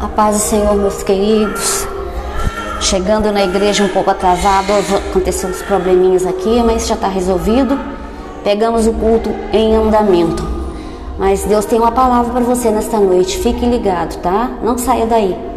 A paz do Senhor, meus queridos. Chegando na igreja um pouco atrasado, aconteceu uns probleminhas aqui, mas já está resolvido. Pegamos o culto em andamento. Mas Deus tem uma palavra para você nesta noite. Fique ligado, tá? Não saia daí.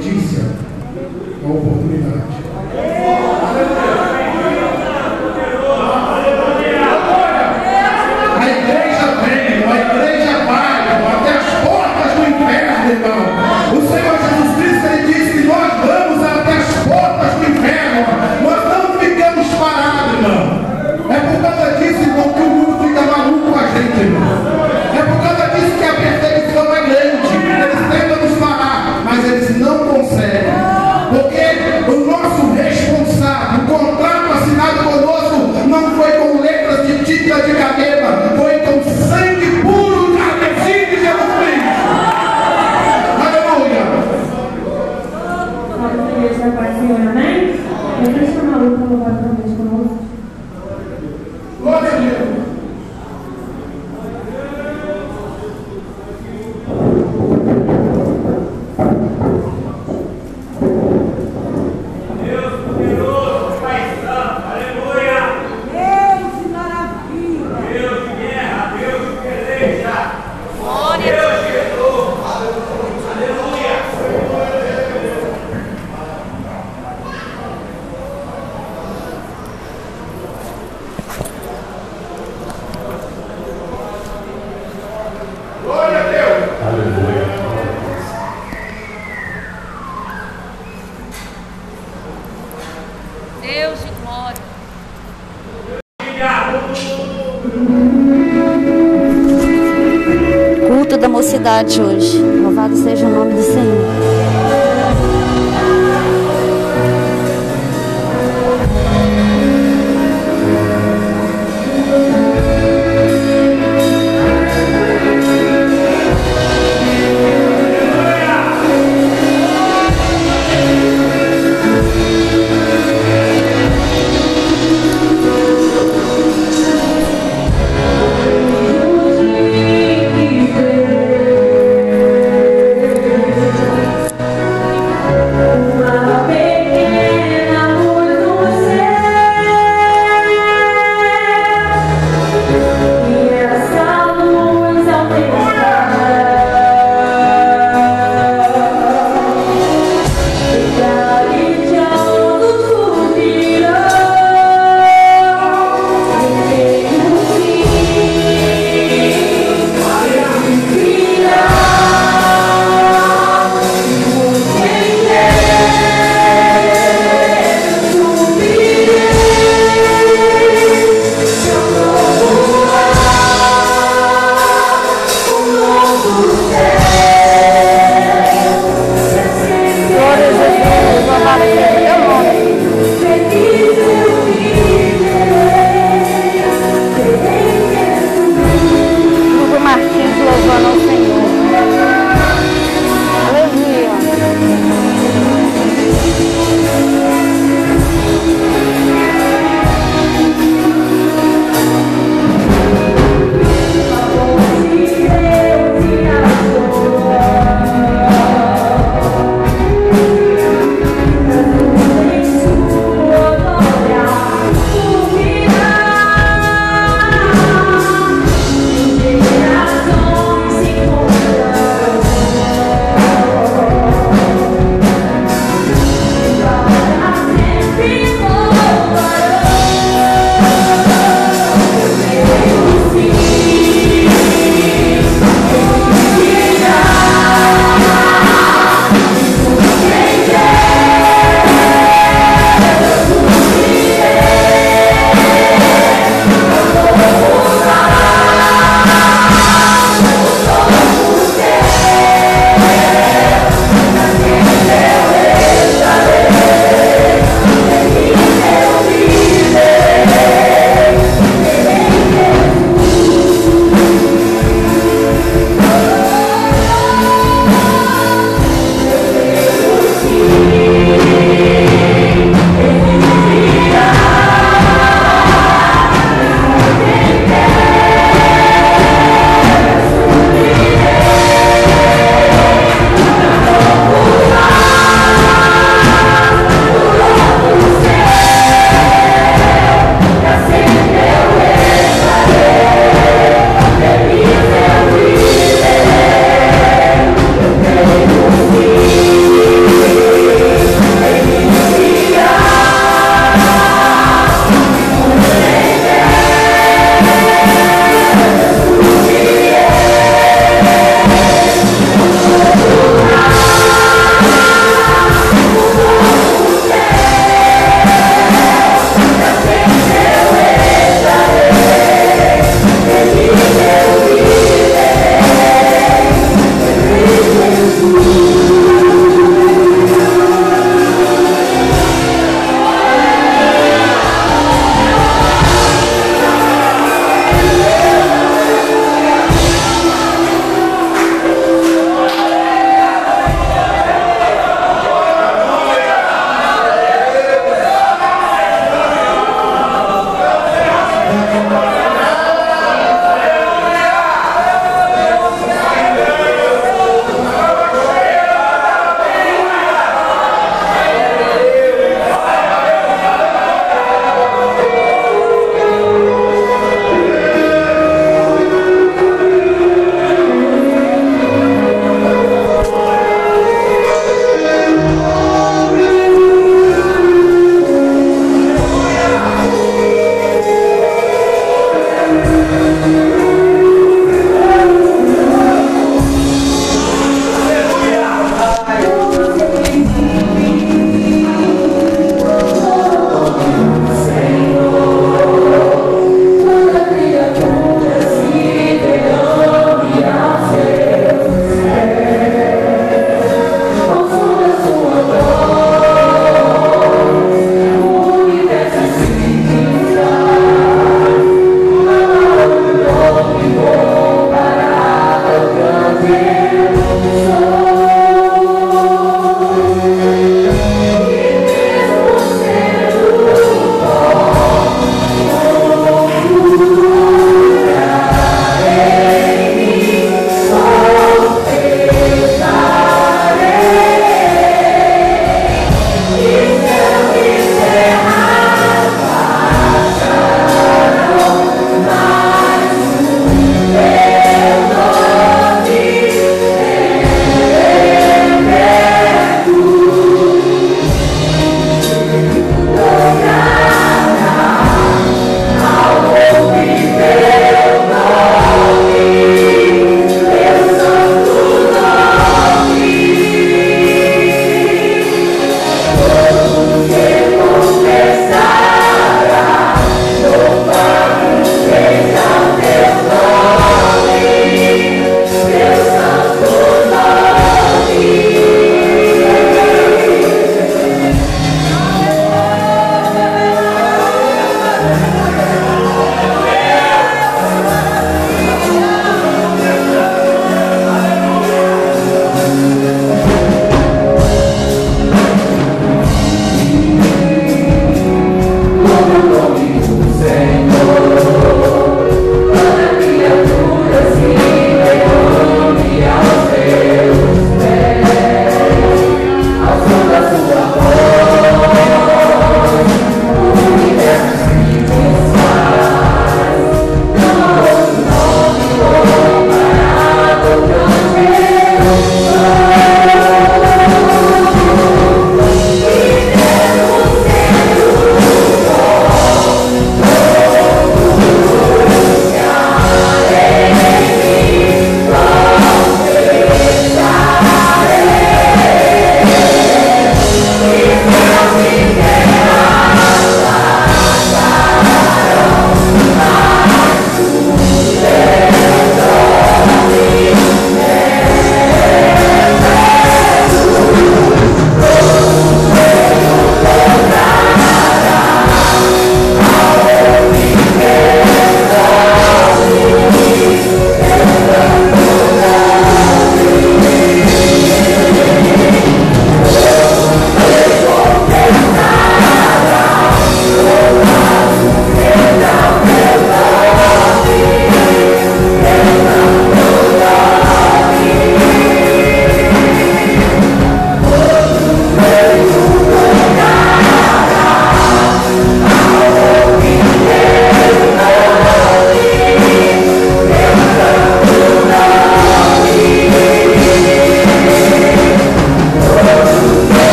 Hoje. chula.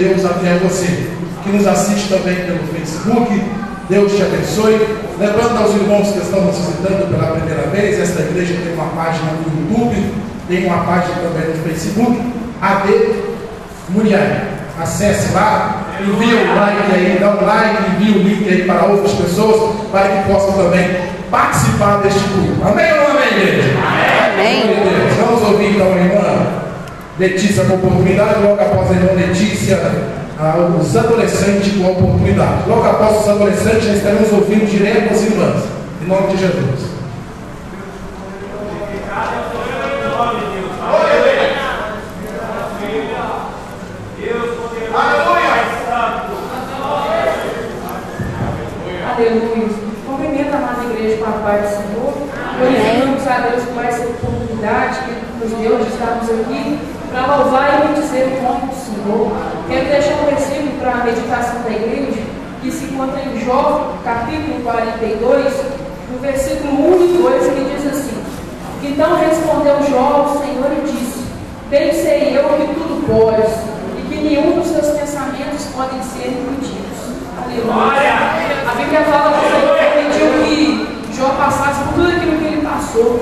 Deus até você, que nos assiste também pelo Facebook. Deus te abençoe. Lembrando aos irmãos que estão nos visitando pela primeira vez, esta igreja tem uma página no YouTube, tem uma página também no Facebook, AD Muriel. Acesse lá, envie o like aí, dá um like, envie o link aí para outras pessoas, para que possam também participar deste culto. Amém ou não amém, igreja? Amém. Vamos ouvir então a irmã Letícia com oportunidade, logo após a irmã Letícia, os adolescentes com oportunidade. Logo após os adolescentes, já estaremos ouvindo direto as irmãs. Em nome de Jesus. Aleluia. Cumprimento a igreja com a paz do Senhor. Glorificamos a Deus por oportunidade que nos deu de estarmos aqui para louvar e bendizer o nome do Senhor. Quero deixar um versículo para a meditação da igreja, que se encontra em Jó, capítulo 42, no versículo 1 e 2, que diz assim: Então respondeu Jó ao Senhor e disse: Bem sei eu que tudo podes, e que nenhum dos teus pensamentos podem ser impedidos. Aleluia. A Bíblia fala que o Senhor permitiu que Jó passasse por tudo aquilo que ele passou.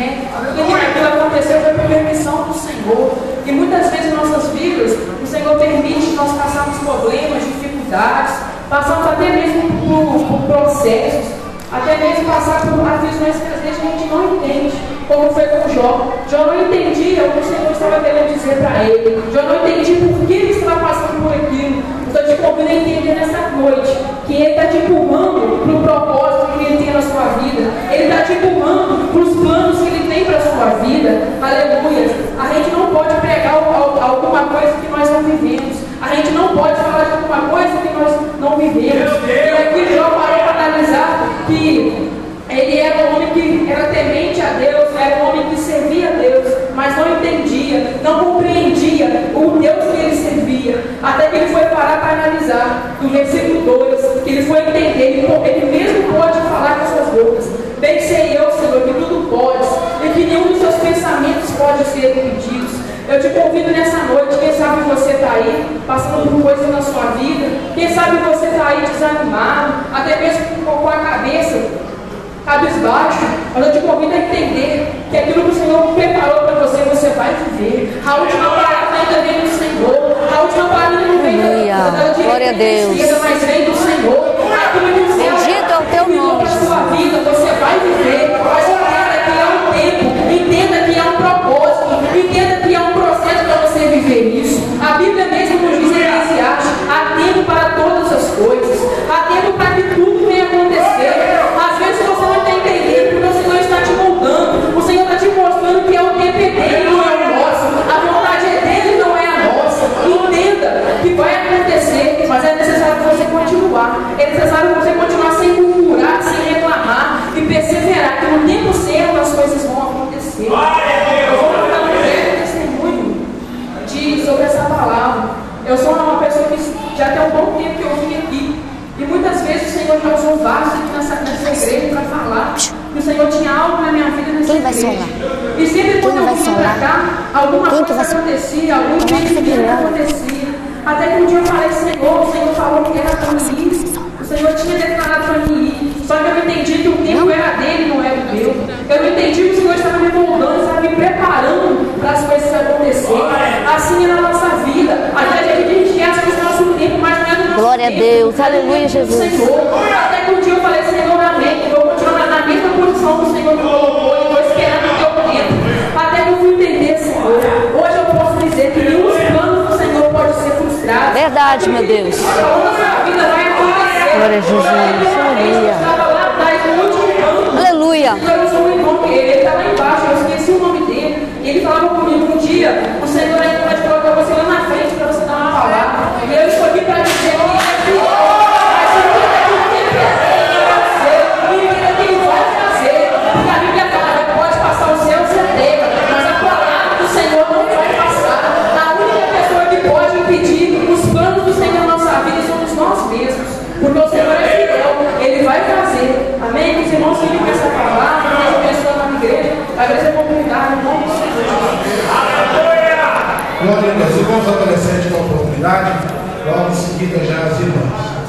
Né? Tudo aquilo aconteceu foi por permissão do Senhor. E muitas vezes em nossas vidas, o Senhor permite que nós passarmos problemas, dificuldades, passamos até mesmo por, por processos, até mesmo passar por aflições que às vezes a gente não entende, como foi com Jó. Jó não entendia o que o Senhor estava querendo dizer para ele. Jó não entendia por que ele estava passando por aquilo. Estou te convidando a entender nessa noite que Ele está te empurrando para o propósito tem na sua vida. Ele está te empurrando para os planos que Ele tem para a sua vida. Aleluia. A gente não pode pregar alguma coisa que nós não vivemos. A gente não pode falar de alguma coisa que nós não vivemos. E aqui Jó parou para analisar que ele era um homem que era temente a Deus, era um homem que servia a Deus, mas não entendia, não compreendia o Deus que ele servia. Até que ele foi parar para analisar, no versículo 2, que ele foi entender, ele, ele mesmo pode falar com suas bocas. Bem sei eu, Senhor, que tudo podes, e que nenhum dos seus pensamentos pode ser impedidos. Eu te convido nessa noite, quem sabe você está aí, passando por coisas na sua vida, quem sabe você está aí desanimado, até mesmo com a cabeça cabisbaixo, mas eu te convido a entender que aquilo que o Senhor preparou para você, você vai viver. A última parada ainda vem do Senhor. A última parada não vem da, da, da Glória a Deus. Esquerda, mas vem do Senhor. Aquilo que o Senhor Bendito é o teu nome, para a sua vida, você vai viver. Mas entenda que há um tempo, entenda que há um propósito, entenda É necessário você continuar sem murmurar, sem reclamar e perseverar, que no tempo certo as coisas vão acontecer. Eu vou contar um breve testemunho de, sobre essa palavra. Eu sou uma pessoa que já tem um bom tempo que eu vim aqui. E muitas vezes o Senhor já usou vasos aqui nessa, nessa igreja para falar que o Senhor tinha algo na minha vida nesse Quem vai solar? E sempre quando Quem eu vinha solar? pra cá, alguma Quem que coisa vai acontecia, algum impedimento pilão. acontecia. Até que um dia eu falei, Senhor, o Senhor falou que era para mim Senhor tinha declarado para mim ir. Só que eu entendi que o tempo era dele, não era o meu. Eu não entendi que o Senhor estava me moldando, estava me preparando para as coisas acontecerem. Assim é na nossa vida. Às vezes a gente quer as coisas no nosso tempo, mas não é no nosso Glória a tempo. Deus. É no Aleluia, do Jesus. Senhor. Até que um dia eu falei, Senhor, amém. Eu vou continuar na mesma posição que o Senhor me colocou e estou esperando o teu tempo. Até que eu fui entender, Senhor. Hoje eu posso dizer que nenhum plano do Senhor pode ser frustrado. Verdade, meu Deus. A nossa vida vai. Glória a Jesus. Estava. Aleluia. Eu sou um irmão que ele está lá embaixo, eu esqueci o nome dele. E ele falava Irmãos adolescentes com a oportunidade, logo em seguida já as irmãs.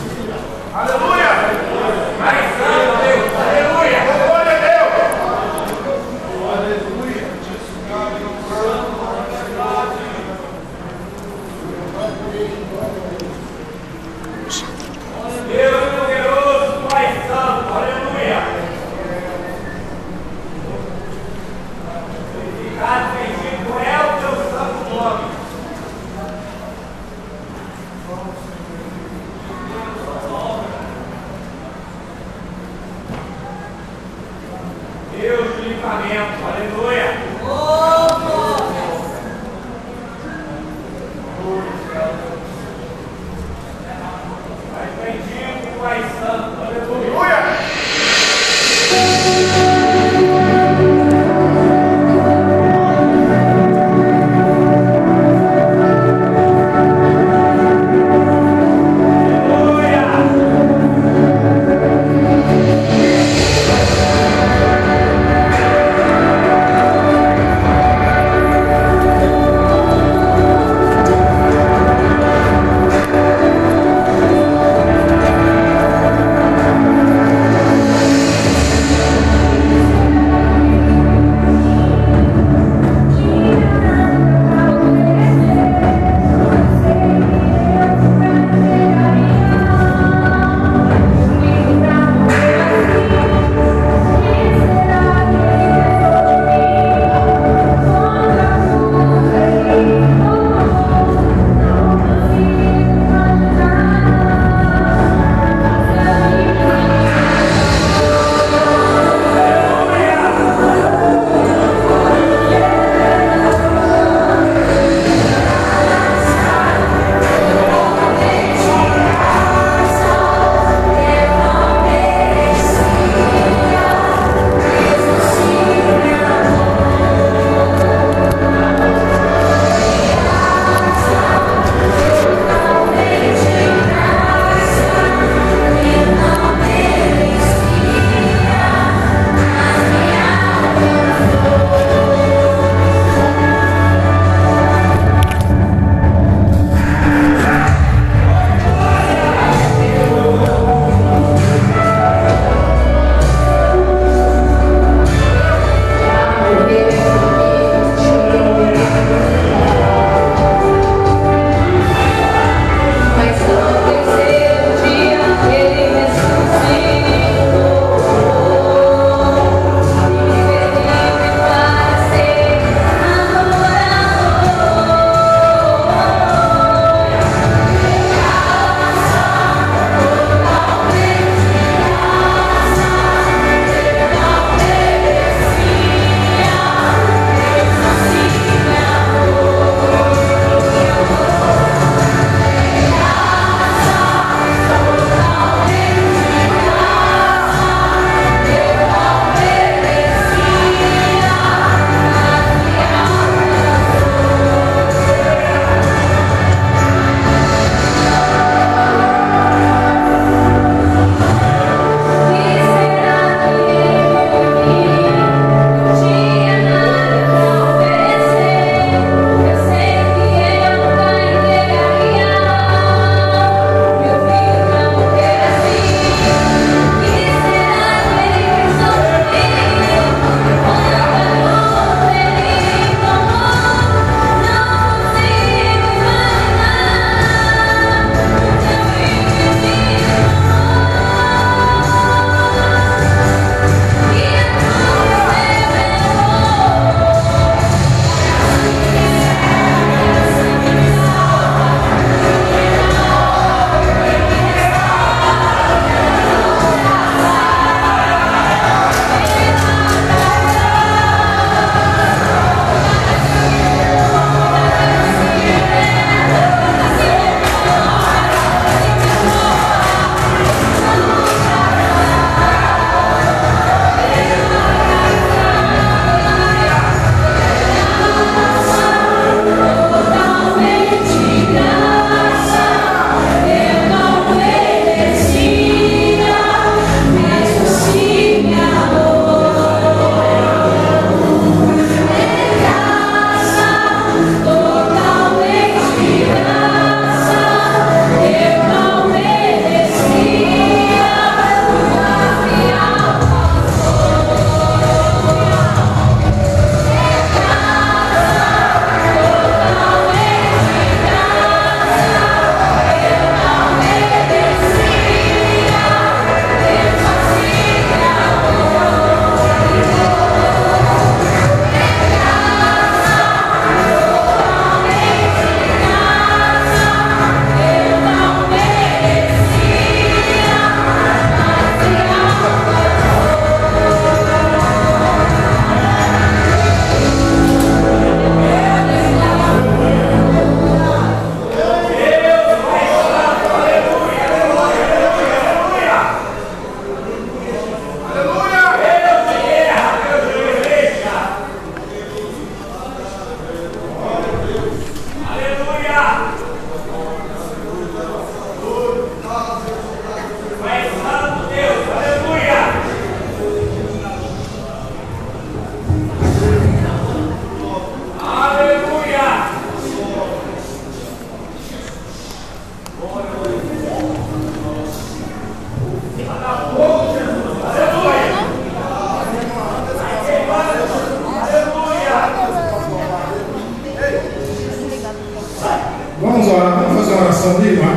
Vamos orar, vamos fazer uma oração de irmã.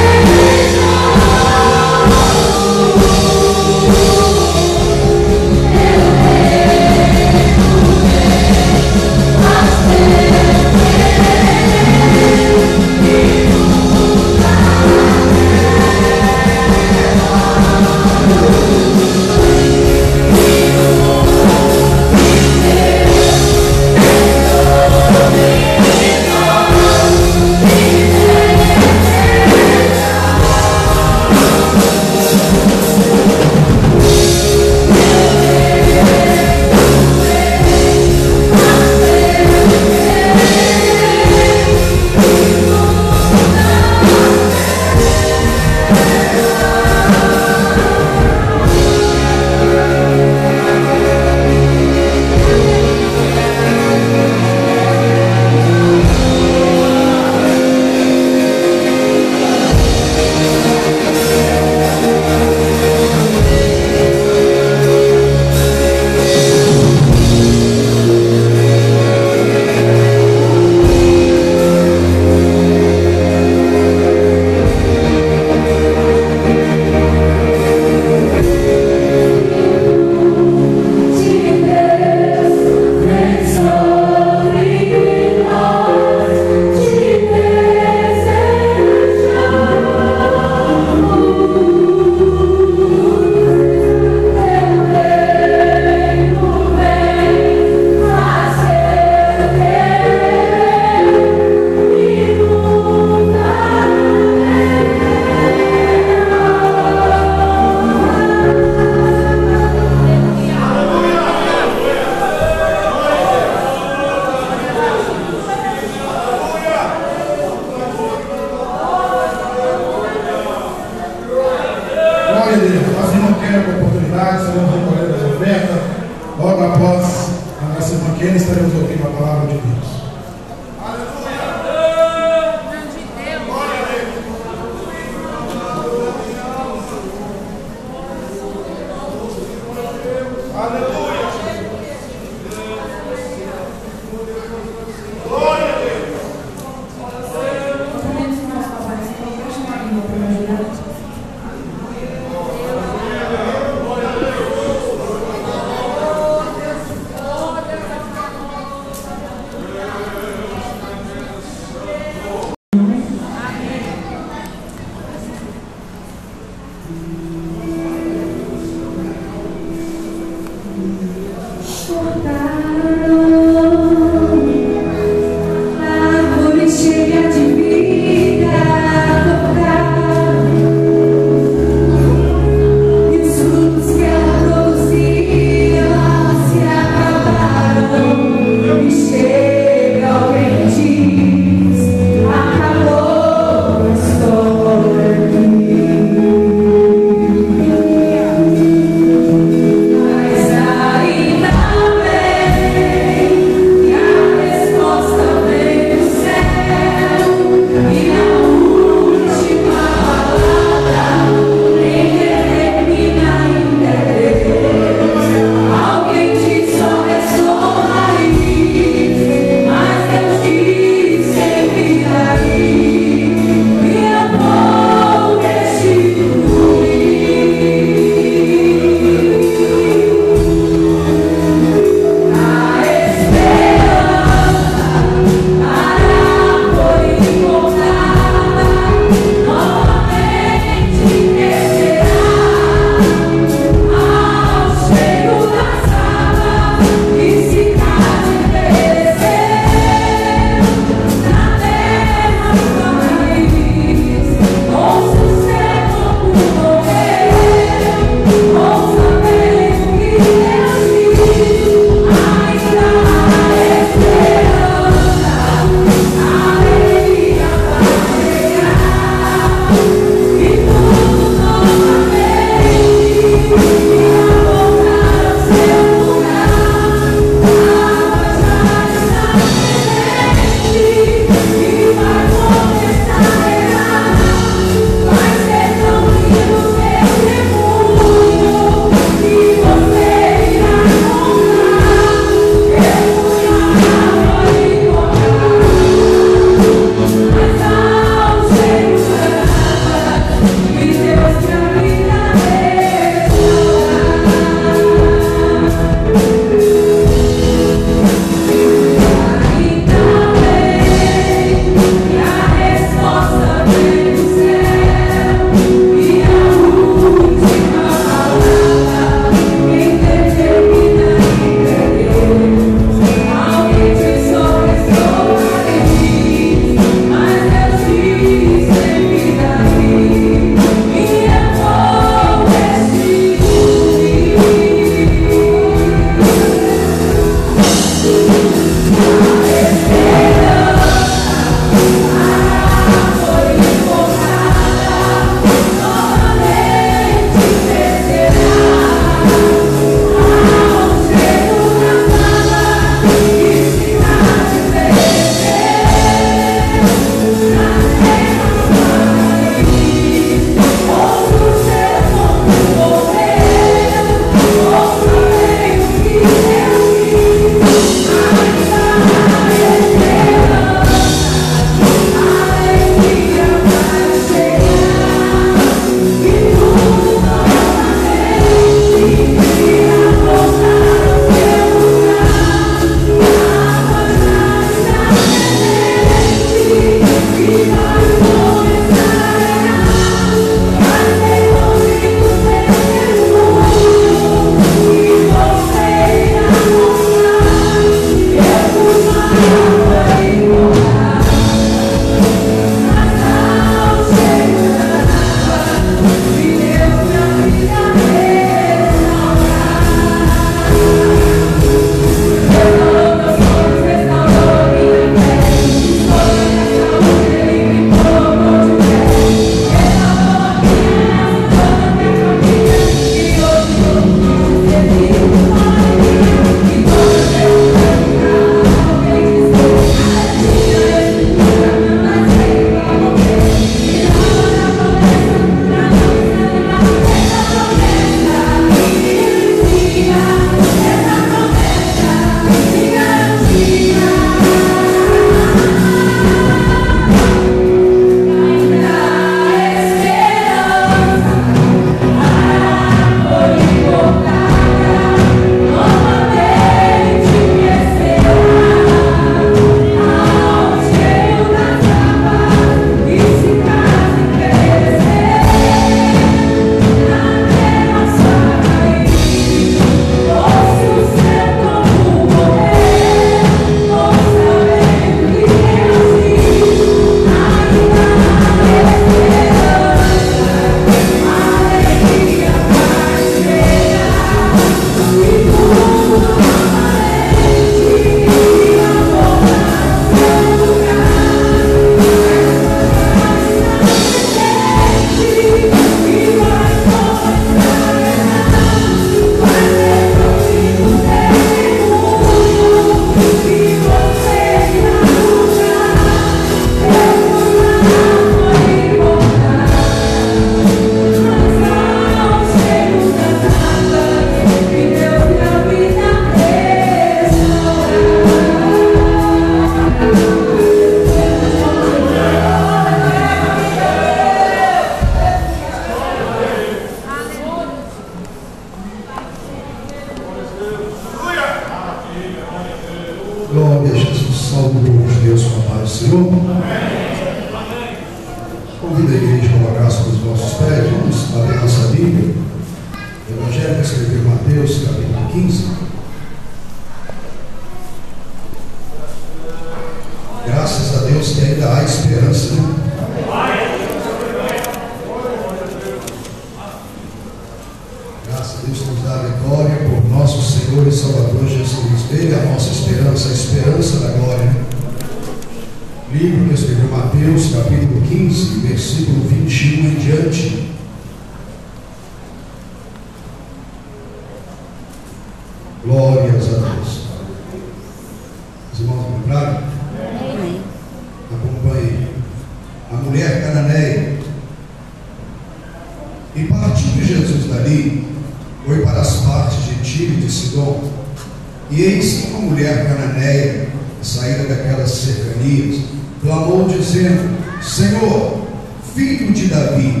Senhor, filho de Davi,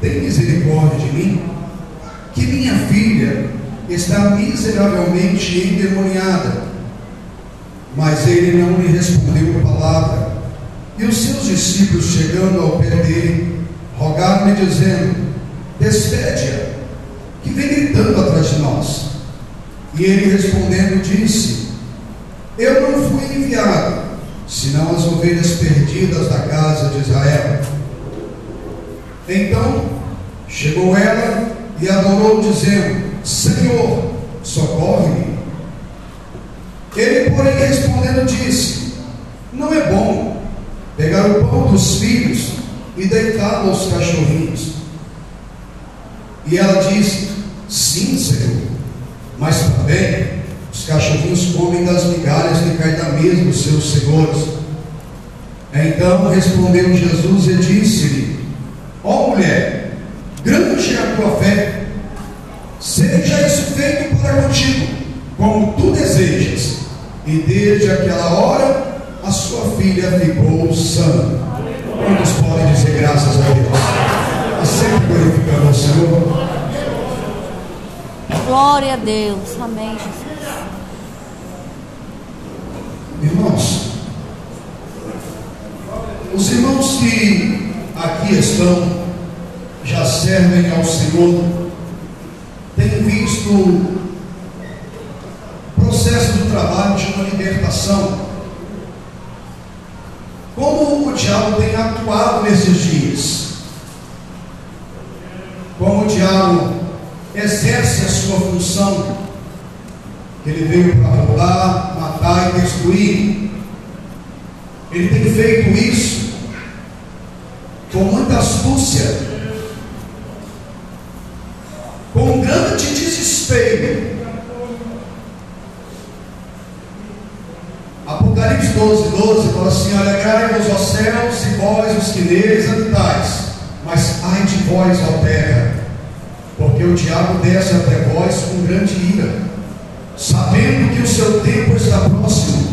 tem misericórdia de mim, que minha filha está miseravelmente endemoniada. Mas ele não lhe respondeu palavra. E os seus discípulos, chegando ao pé dele, rogaram-lhe, dizendo: Despede-a, que vem gritando atrás de nós. E ele respondendo disse: Eu não fui enviado, senão as ovelhas perdidas da casa de Israel. Então chegou ela e adorou, dizendo: Senhor, socorre-me. Ele, porém, respondendo, disse: Não é bom pegar o pão dos filhos e deitá-lo aos cachorrinhos. E ela disse: Sim, Senhor, mas também os cachorrinhos comem das migalhas que caem da mesa dos seus senhores. Então respondeu Jesus e disse-lhe: Ó mulher, grande é a tua fé Seja isso feito para contigo, como tu desejas. E desde aquela hora, a sua filha ficou sã. Quantos podem dizer graças a Deus? E sempre glorificando ao Senhor. Glória a Deus. Amém, Jesus. Irmãos, os irmãos que aqui estão já servem ao Senhor tenho visto o processo do trabalho de uma libertação. Como o diabo tem atuado nesses dias? Como o diabo exerce a sua função? Ele veio para roubar, matar e destruir. Ele tem feito isso com muita astúcia com grande desespero. Apocalipse 12, 12 fala assim: Alegrai-vos, ó céus, e vós, os que neles habitais, mas ai de vós, ó terra, porque o diabo desce até vós com grande ira, sabendo que o seu tempo está próximo.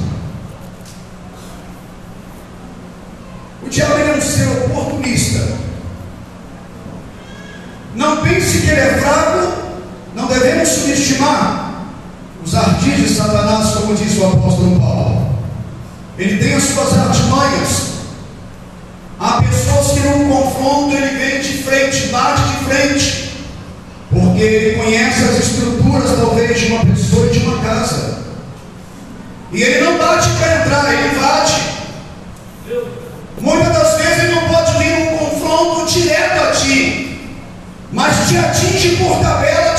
O diabo é um ser oportunista. Não pense que ele é fraco, não devemos subestimar os ardis de Satanás, como disse o apóstolo Paulo. Ele tem as suas artimanhas. Há pessoas que num confronto ele vem de frente, bate de frente, porque ele conhece as estruturas, talvez, de uma pessoa e de uma casa. E ele não bate para entrar, ele bate. Muitas das vezes ele não pode vir num confronto direto a ti mas te atinge por tabela,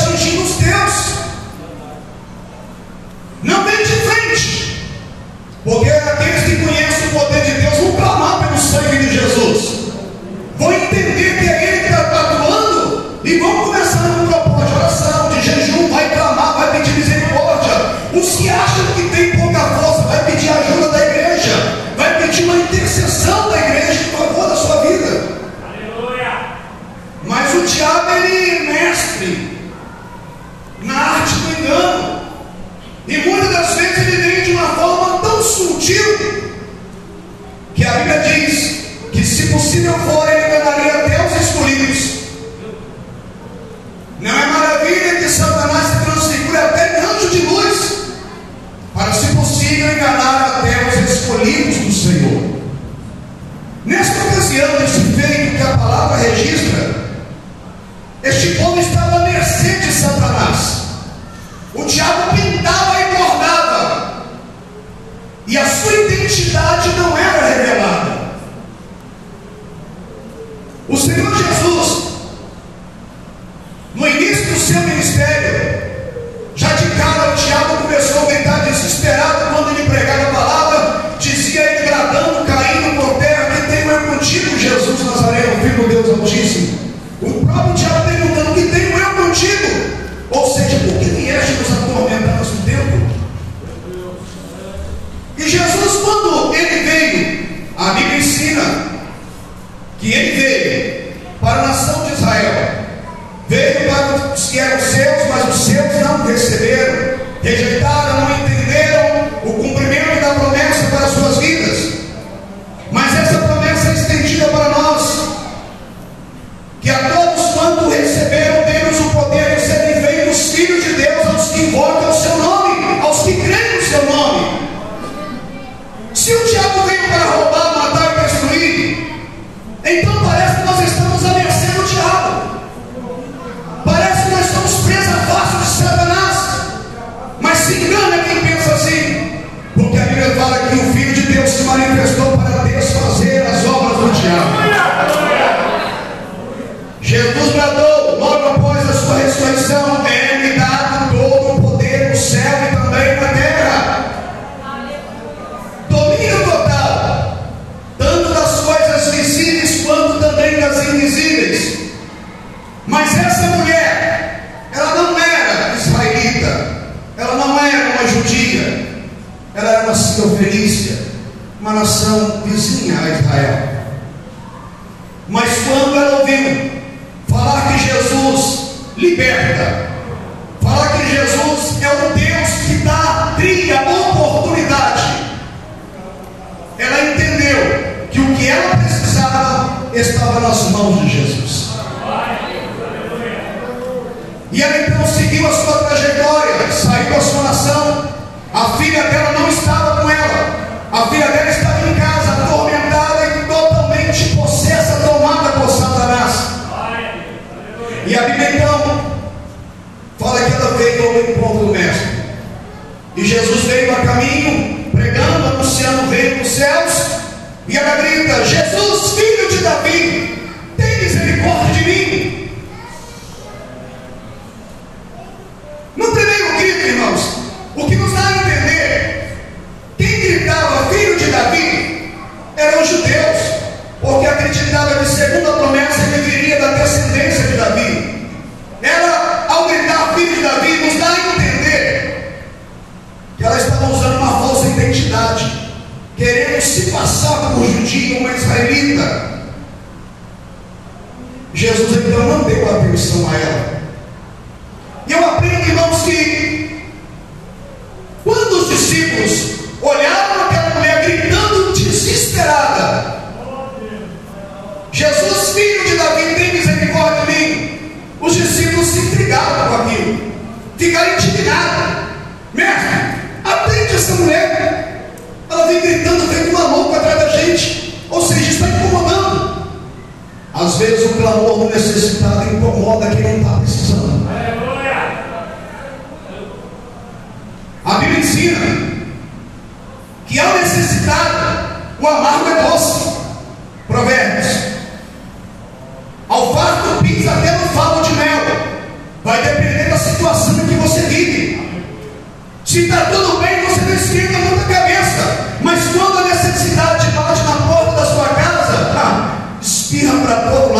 Se está tudo bem, você não esquenta muita cabeça. Mas quando a necessidade bate na porta da sua casa, ah, espirra para a porta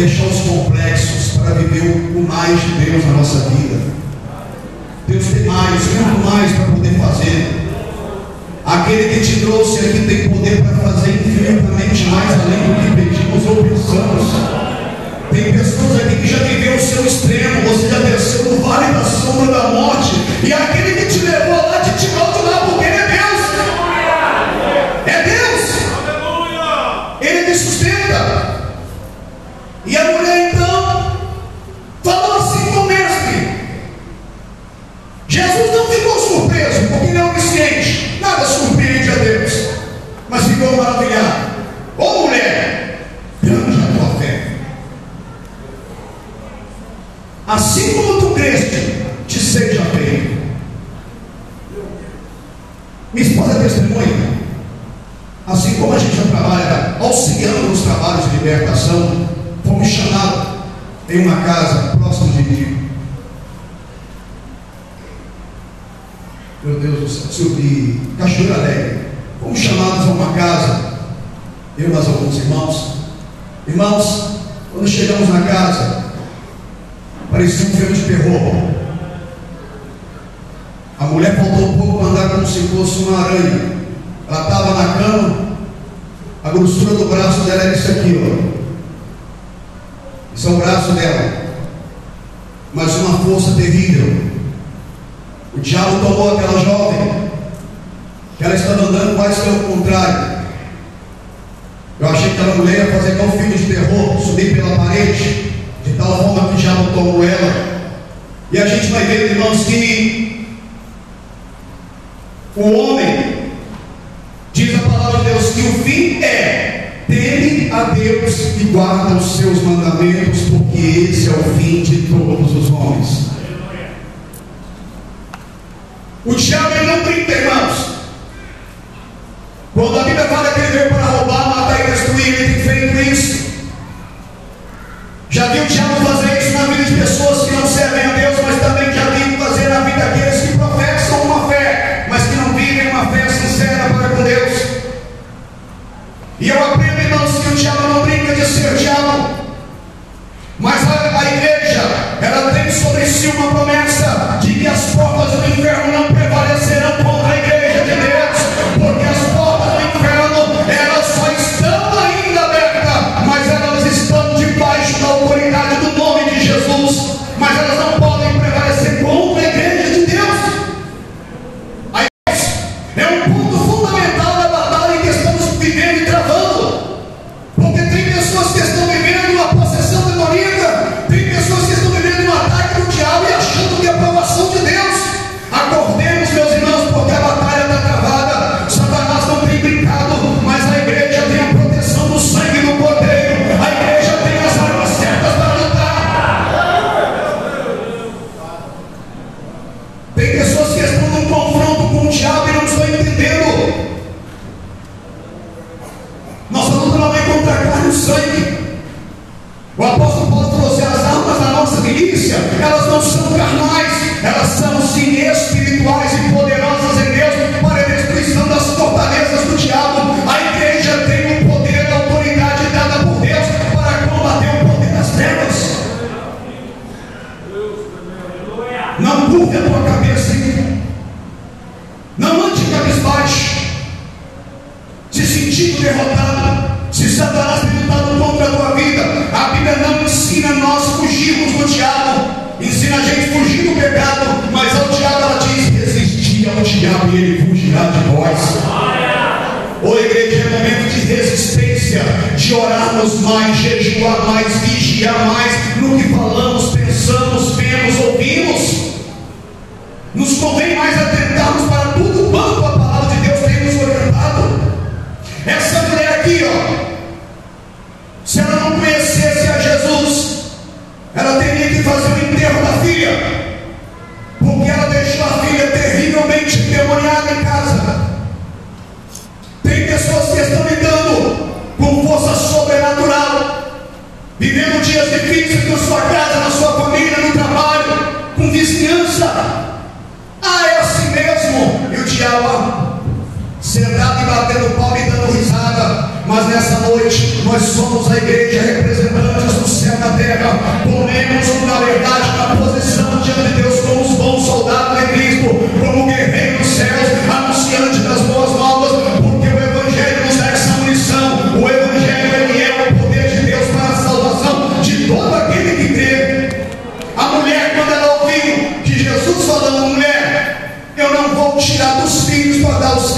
deixar os complexos para viver o mais de Deus na nossa vida. Deus tem mais, muito mais para poder fazer. Aquele que te trouxe aqui tem poder para fazer infinitamente mais além do que pedimos ou pensamos. Tem pessoas aqui que já viveram o seu extremo, você já desceu no vale da sombra da morte, e aquele Help us be fair I'm.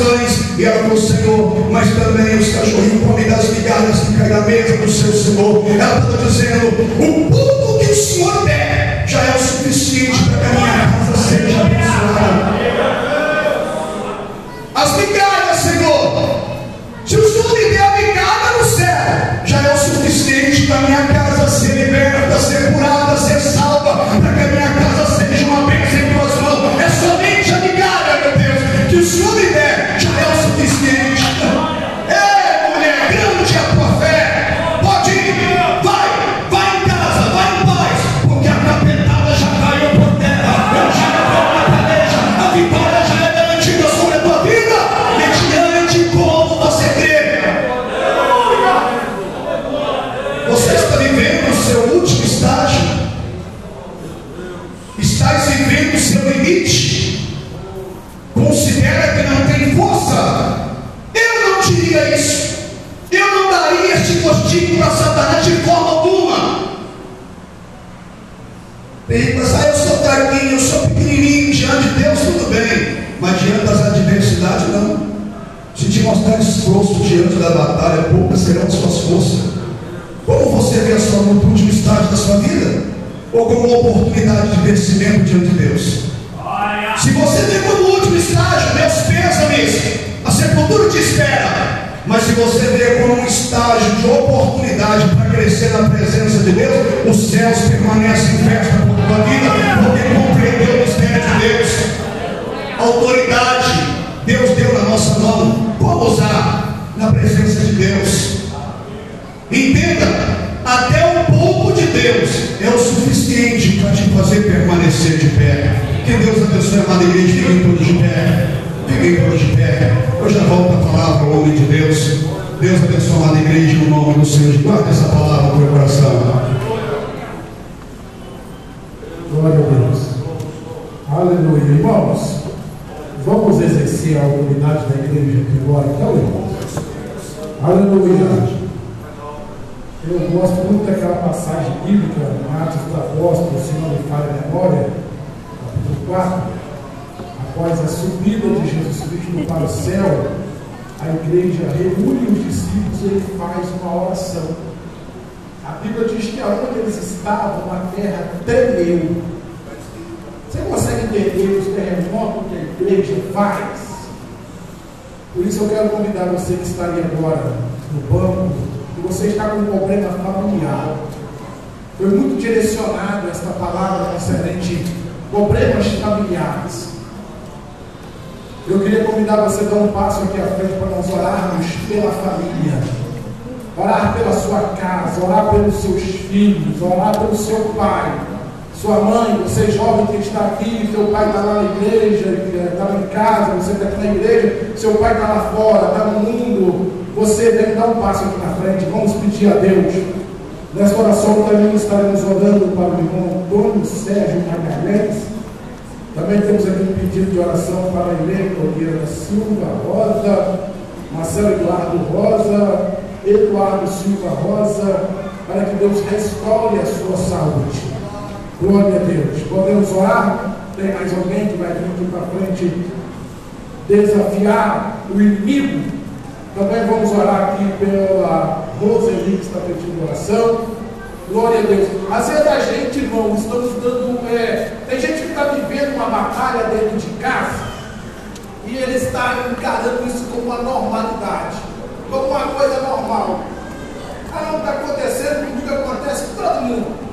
Para. E ela falou, Senhor, mas também os cachorrinhos comem das migalhas que caem na mesa do seu Senhor. Ela estava dizendo, o pouco que o Senhor der já é o suficiente para que a minha casa seja abençoada. As migalhas, Senhor, se o Senhor me der a migalha no céu, já é o suficiente para a minha casa ser liberta, ser curada, ser salva, para que a minha Mostrar esforço diante da batalha, poucas serão suas forças. Como você vê a sua luta no último estágio da sua vida? Ou como uma oportunidade de crescimento diante de Deus? Se você vê como último estágio, Deus pensa nisso. A sepultura te espera. Mas se você vê como um estágio de oportunidade para crescer na presença de Deus, os céus permanecem em festa por tua vida, porque compreendeu o mistério de Deus. Autoridade, Deus deu na nossa mão. Na presença de Deus? Entenda, até um pouco de Deus é o suficiente para te fazer permanecer de pé. Que Deus abençoe amada igreja, fiquem todos de pé. Fiquem todos de pé. Eu já volto a palavra ao homem de Deus. Deus abençoe a amada igreja no nome do Senhor. Guarda essa palavra no teu coração. Glória a Deus. Aleluia. Irmãos, vamos exercer a autoridade da igreja aqui agora, então, irmãos. Aleluia. Eu gosto muito daquela passagem bíblica, Atos dos Apóstolos, se não me falha a memória, capítulo 4, após a subida de Jesus Cristo para o céu, a igreja reúne os discípulos e ele faz uma oração. A Bíblia diz que aonde eles estavam, a terra tremeu. Você consegue entender os terremotos que a igreja faz? Por isso eu quero convidar você que está ali agora no banco, que você está com um problema familiar. Foi muito direcionado esta palavra concernente problemas familiares. Eu queria convidar você a dar um passo aqui à frente para nós orarmos pela família, orar pela sua casa, orar pelos seus filhos, orar pelo seu pai, sua mãe, você jovem que está aqui, seu pai está lá na igreja, está em casa, você está aqui na igreja, seu pai está lá fora, está no mundo, você deve dar um passo aqui na frente, vamos pedir a Deus. Nesta oração também estaremos orando para o irmão Antônio Sérgio Magalhães. Também temos aqui um pedido de oração para a Helena Nogueira Silva Rosa, Marcelo Eduardo Rosa, Eduardo Silva Rosa, para que Deus restaure a sua saúde. Glória a Deus. Podemos orar? Tem mais alguém que vai vir aqui para frente desafiar o inimigo? Também vamos orar aqui pela Roseli que está pedindo oração. Glória a Deus. Às vezes a gente, irmão, estamos dando. É, tem gente que está vivendo uma batalha dentro de casa e ele está encarando isso como uma normalidade, como uma coisa normal. Ah, não está acontecendo comigo, acontece com todo mundo.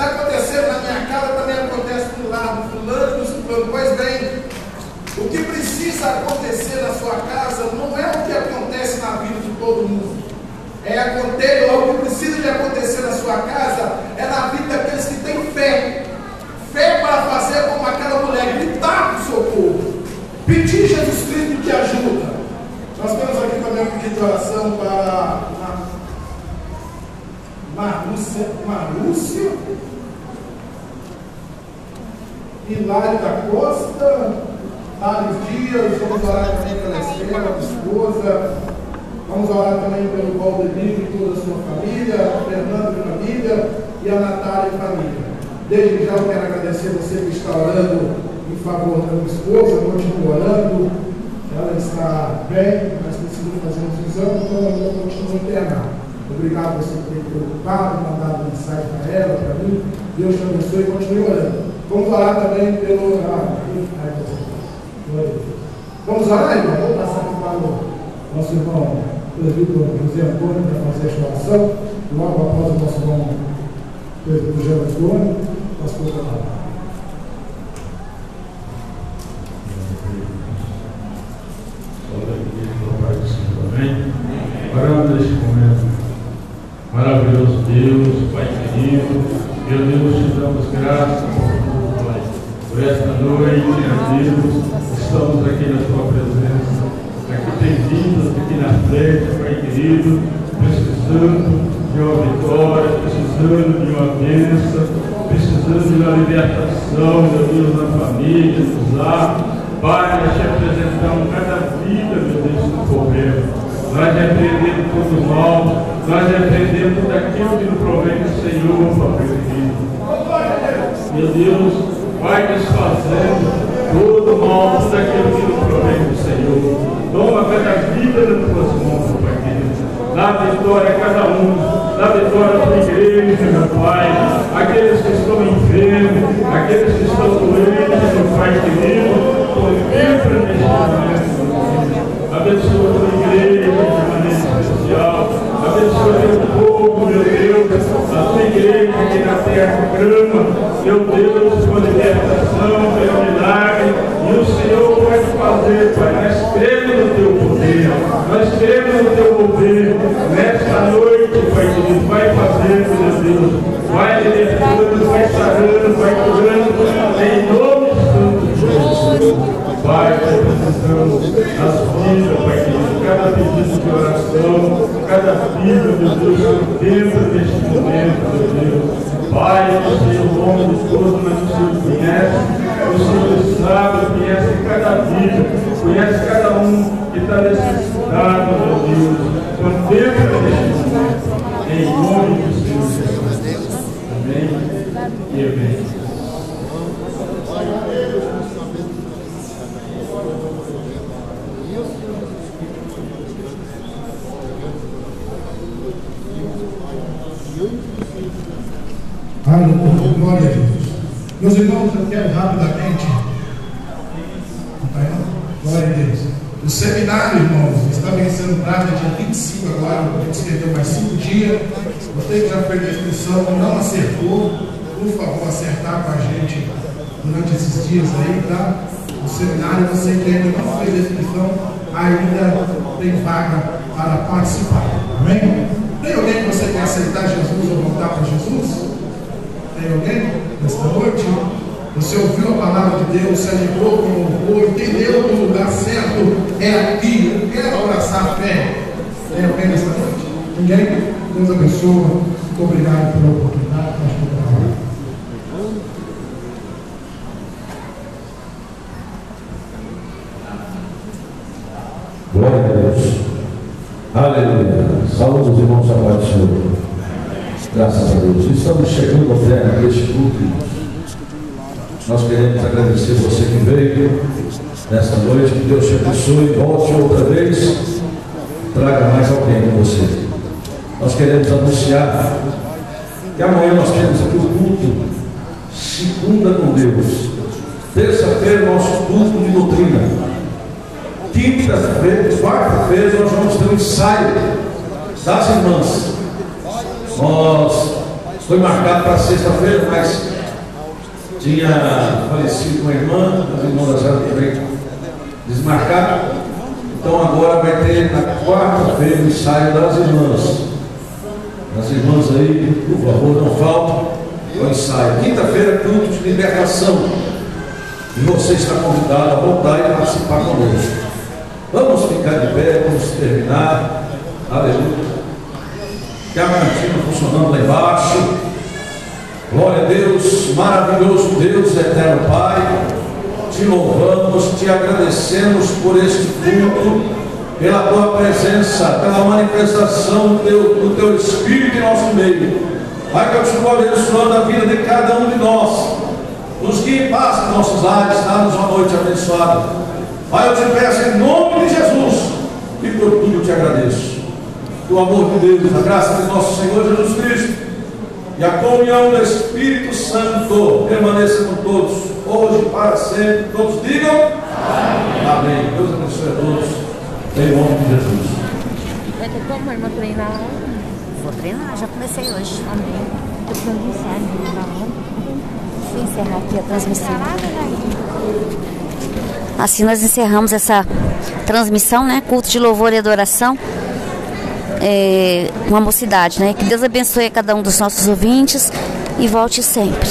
Está acontecendo na minha casa, também acontece com o lado fulano, do fulano. Pois bem, o que precisa acontecer na sua casa não é o que acontece na vida de todo mundo. É acontecer, o que precisa de acontecer na sua casa é na vida daqueles que têm fé. Fé para fazer como aquela mulher, gritar para o socorro. Pedir Jesus Cristo que ajuda. Nós temos aqui também um pedido de oração para Marlúcia, Marlúcia Hilário da Costa, Thales Dias, vamos orar também pela Estela, esposa, vamos orar também pelo Valdemir e toda a sua família, Fernando e família e a Natália e família. Desde já eu quero agradecer você que está orando em favor da minha esposa, continue orando, ela está bem, mas precisa fazer uns exames, então ela continua internada. Obrigado por você ter preocupado, mandado mensagem para ela, para mim. Deus te abençoe e continue orando. Vamos orar também pelo. Ah, Vamos orar, irmão? Vamos passar aqui para o nosso irmão presbítero José Antônio para fazer esta oração. Logo após o nosso irmão presbítero José Antônio, pastor da Deus, estamos aqui na tua presença, aqui bem-vindos, aqui na frente, Pai querido, precisando de uma vitória, precisando de uma bênção, precisando de uma libertação, meu Deus, na família, nos lares. Pai, nós te apresentamos cada vida, meu Deus, no problema. Nós repreendemos todo o mal, nós repreendemos tudo aquilo que não provém do Senhor, Pai querido. Meu Deus, vai desfazendo todo mal, tudo aquilo que não provém do Senhor. Toma cada vida nas tuas mãos, Pai querido. Dá vitória a cada um, dá vitória para a igreja, meu Pai. Aqueles que estão enfermos, aqueles que estão doentes, meu Pai querido, contempla neste momento. Abençoa a tua igreja povo, meu Deus. A tua igreja aqui na terra grama, meu Deus, com libertação, pelo milagre. E o Senhor vai fazer, Pai. Nós cremos no teu poder. Nós cremos no teu poder. Nesta noite, Pai querido, vai fazer, meu Deus. Vai libertando, vai sarando, vai curando. Em nome Pai, nós precisamos as vidas, Pai querido, cada pedido de oração, cada vida, meu Deus, dentro deste momento, meu Deus. Pai, o Senhor, o nome de todos, mas o Senhor conhece, o Senhor sabe, conhece cada vida, conhece cada um que está necessitado, meu Deus. Contempla neste momento, em nome do Senhor Jesus. Amém e amém. Glória a Deus. Meus irmãos, eu quero rapidamente. Glória a Deus. O seminário, irmãos, está vencendo prata dia 25 agora, a gente escreveu mais 5 dias. Você que já fez a inscrição, não acertou, por favor, acertar com a gente durante esses dias aí, tá? O seminário, você que ainda não fez a inscrição, ainda tem vaga para participar. Amém? Tem alguém que você quer aceitar Jesus ou voltar para Jesus? Tem alguém nesta noite? Você ouviu a palavra de Deus, se animou com louvor, entendeu que o lugar certo é aqui. Eu quero abraçar a fé. Tem alguém nesta noite? Ninguém? Deus abençoe. Muito obrigado pela oportunidade. Glória a Deus. Aleluia. Saúde os irmãos, a do Senhor. Graças a Deus. Estamos chegando ao término deste culto. Nós queremos agradecer você que veio nesta noite. Que Deus te abençoe. Volte outra vez. Traga mais alguém com você. nós queremos anunciar que amanhã nós temos aqui o culto, segunda com Deus. Terça-feira, nosso culto de doutrina. Quinta-feira, quarta-feira, nós vamos ter um ensaio das irmãs. Foi marcado para sexta-feira, mas tinha falecido uma irmã, as irmãs já também. Então agora vai ter na quarta-feira o ensaio das irmãs. As irmãs aí, por favor, não faltem o ensaio. Quinta-feira, culto de libertação. E você está convidado a voltar e participar conosco. Vamos ficar de pé, vamos terminar. Aleluia. Tem a cantina funcionando lá embaixo. Glória a Deus, maravilhoso Deus, eterno Pai. Te louvamos, te agradecemos por este culto, pela tua presença, pela manifestação do teu, do teu Espírito em nosso meio. Pai, continua abençoando a vida de cada um de nós. Nos guie em paz nossos lares, dá-nos uma noite abençoada. Pai, eu te peço em nome de Jesus e por tudo te agradeço do amor de Deus, a graça de nosso Senhor Jesus Cristo e a comunhão do Espírito Santo permaneça com todos, hoje e para sempre. Todos digam Amém. Amém. Deus abençoe a todos, em nome de Jesus. Como, irmã, treinar? Vou treinar, já comecei hoje. Amém. Tô precisando treinar lá. Vou encerrar aqui a transmissão. Assim nós encerramos essa transmissão, né? Culto de louvor e adoração. É, uma mocidade, né? Que Deus abençoe a cada um dos nossos ouvintes e volte sempre.